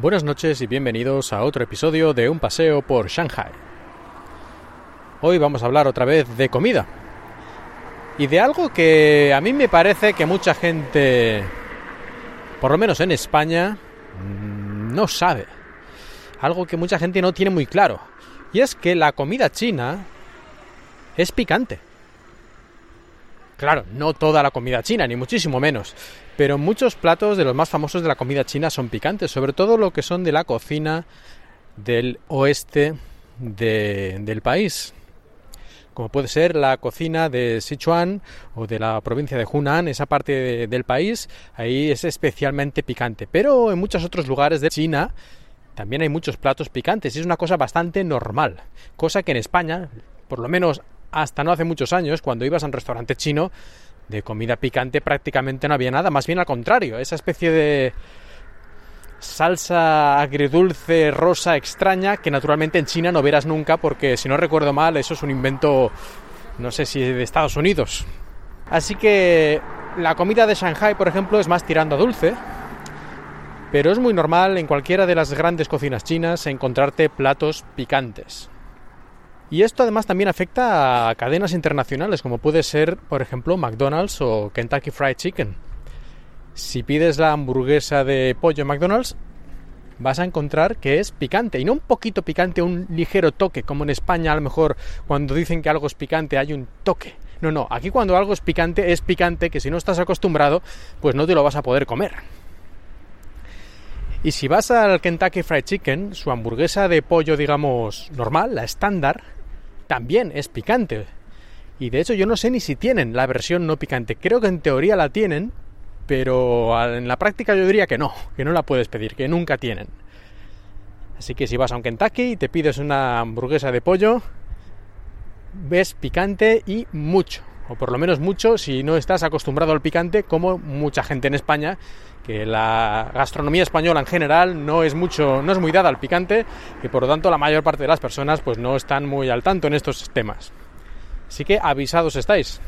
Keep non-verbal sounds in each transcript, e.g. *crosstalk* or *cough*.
Buenas noches y bienvenidos a otro episodio de Un paseo por Shanghai. Hoy vamos a hablar otra vez de comida. Y de algo que a mí me parece que mucha gente, por lo menos en España, mm, no sabe. Algo que mucha gente no tiene muy claro. Y es que la comida china es picante. Claro, no toda la comida china, ni muchísimo menos, pero muchos platos de los más famosos de la comida china son picantes, sobre todo lo que son de la cocina del oeste del país, como puede ser la cocina de Sichuan o de la provincia de Hunan, esa parte del país, ahí es especialmente picante, pero en muchos otros lugares de China también hay muchos platos picantes y es una cosa bastante normal, cosa que en España, por lo menos hasta no hace muchos años, cuando ibas a un restaurante chino, de comida picante prácticamente no había nada, más bien al contrario, esa especie de salsa agridulce rosa extraña que naturalmente en China no verás nunca porque si no recuerdo mal eso es un invento no sé si de Estados Unidos. Así que la comida de Shanghai, por ejemplo, es más tirando a dulce, pero es muy normal en cualquiera de las grandes cocinas chinas encontrarte platos picantes. Y esto además también afecta a cadenas internacionales como puede ser, por ejemplo, McDonald's o Kentucky Fried Chicken. Si pides la hamburguesa de pollo en McDonald's, vas a encontrar que es picante. Y no un poquito picante, un ligero toque, como en España a lo mejor cuando dicen que algo es picante hay un toque. No, no, aquí cuando algo es picante es picante que si no estás acostumbrado, pues no te lo vas a poder comer. Y si vas al Kentucky Fried Chicken, su hamburguesa de pollo, digamos, normal, la estándar, también es picante. Y de hecho yo no sé ni si tienen la versión no picante. Creo que en teoría la tienen, pero en la práctica yo diría que no, que no la puedes pedir, que nunca tienen. Así que si vas a un Kentucky y te pides una hamburguesa de pollo, ves picante y mucho, o por lo menos mucho si no estás acostumbrado al picante, como mucha gente en España, que la gastronomía española en general no es mucho, no es muy dada al picante, y por lo tanto la mayor parte de las personas pues no están muy al tanto en estos temas. Así que avisados estáis.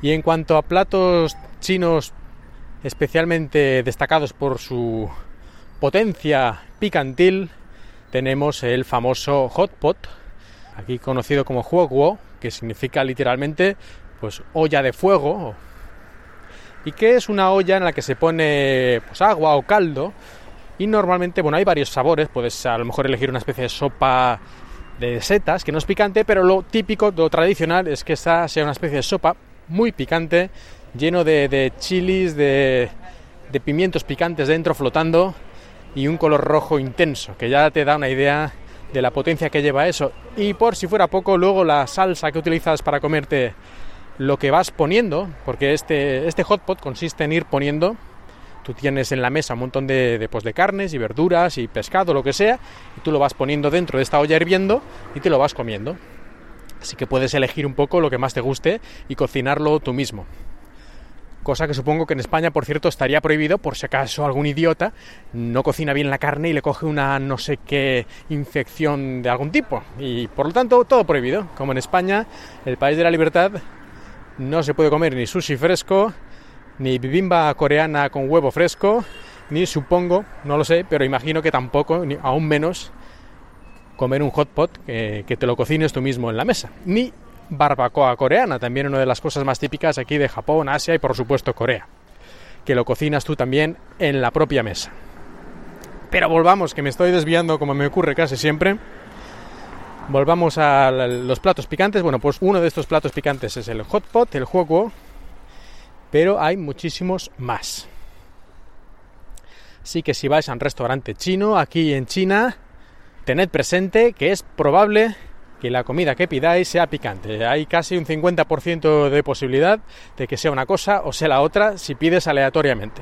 Y en cuanto a platos chinos especialmente destacados por su potencia picantil, tenemos el famoso hot pot, aquí conocido como huoguo, que significa literalmente pues olla de fuego. Y que es una olla en la que se pone pues, agua o caldo. Y normalmente, bueno, hay varios sabores, puedes a lo mejor elegir una especie de sopa de setas, que no es picante, pero lo típico, lo tradicional es que esta sea una especie de sopa muy picante, lleno de, de chilis, de, de pimientos picantes dentro flotando y un color rojo intenso, que ya te da una idea de la potencia que lleva eso. Y por si fuera poco, luego la salsa que utilizas para comerte lo que vas poniendo, porque este, este hot pot consiste en ir poniendo, tú tienes en la mesa un montón de, pues, de carnes y verduras y pescado, lo que sea, y tú lo vas poniendo dentro de esta olla hirviendo y te lo vas comiendo. Así que puedes elegir un poco lo que más te guste y cocinarlo tú mismo. Cosa que supongo que en España, por cierto, estaría prohibido por si acaso algún idiota no cocina bien la carne y le coge una no sé qué infección de algún tipo. Y por lo tanto, todo prohibido. Como en España, el país de la libertad, no se puede comer ni sushi fresco, ni bibimba coreana con huevo fresco, ni supongo, no lo sé, pero imagino que tampoco, ni aún menos, comer un hot pot que, que te lo cocines tú mismo en la mesa. Ni barbacoa coreana, también una de las cosas más típicas aquí de Japón, Asia y por supuesto Corea, que lo cocinas tú también en la propia mesa. Pero volvamos, que me estoy desviando como me ocurre casi siempre. Volvamos a los platos picantes. Bueno, pues uno de estos platos picantes es el hot pot, el juego, pero hay muchísimos más. Así que si vais a un restaurante chino aquí en China, tened presente que es probable que la comida que pidáis sea picante. Hay casi un 50% de posibilidad de que sea una cosa o sea la otra si pides aleatoriamente.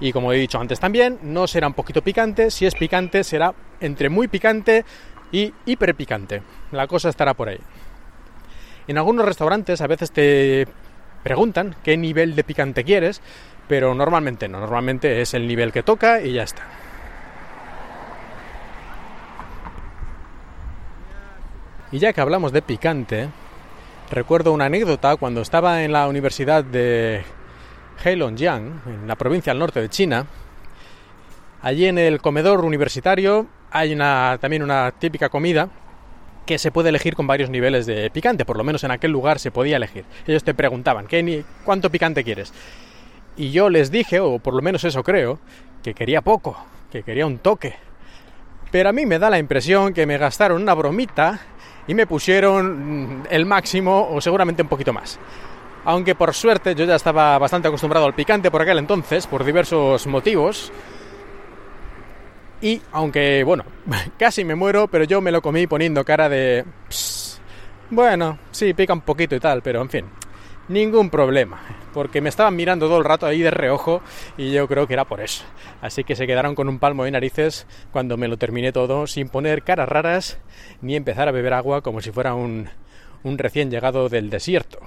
Y como he dicho antes también, no será un poquito picante, si es picante será entre muy picante y hiper picante. La cosa estará por ahí. En algunos restaurantes a veces te preguntan qué nivel de picante quieres, pero normalmente no, normalmente es el nivel que toca y ya está. Y ya que hablamos de picante, recuerdo una anécdota cuando estaba en la Universidad de Heilongjiang, en la provincia al norte de China, Allí en el comedor universitario hay una, también una típica comida que se puede elegir con varios niveles de picante, por lo menos en aquel lugar se podía elegir. Ellos te preguntaban, ¿qué, ¿cuánto picante quieres? Y yo les dije, o por lo menos eso creo, que quería poco, que quería un toque. Pero a mí me da la impresión que me gastaron una bromita y me pusieron mm, el máximo o seguramente un poquito más. Aunque por suerte yo ya estaba bastante acostumbrado al picante por aquel entonces, por diversos motivos, y aunque, bueno, *laughs* casi me muero, pero yo me lo comí poniendo cara de... bueno, sí, pica un poquito y tal, pero en fin, ningún problema. Porque me estaban mirando todo el rato ahí de reojo y yo creo que era por eso. Así que se quedaron con un palmo de narices cuando me lo terminé todo sin poner caras raras ni empezar a beber agua como si fuera un, un recién llegado del desierto.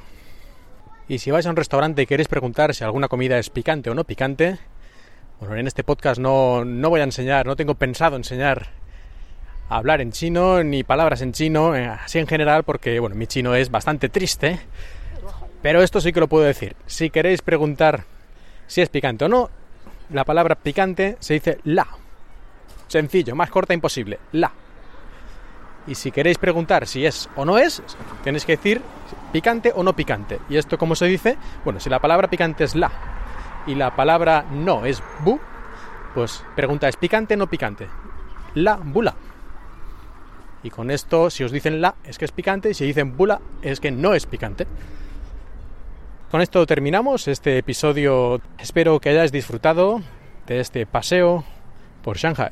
Y si vais a un restaurante y queréis preguntar si alguna comida es picante o no picante, bueno, en este podcast no, voy a enseñar, no tengo pensado enseñar a hablar en chino ni palabras en chino, eh, así en general, porque bueno, mi chino es bastante triste. Pero esto sí que lo puedo decir. Si queréis preguntar si es picante o no, la palabra picante se dice la. Sencillo, más corta imposible, la. Y si queréis preguntar si es o no es, tenéis que decir picante o no picante. ¿Y esto cómo se dice? Bueno, si la palabra picante es la y la palabra no es bu, pues pregunta, ¿es picante o no picante? La bula. Y con esto, si os dicen la, es que es picante, y si dicen bula, es que no es picante. Con esto terminamos este episodio. Espero que hayáis disfrutado de este paseo por Shanghai.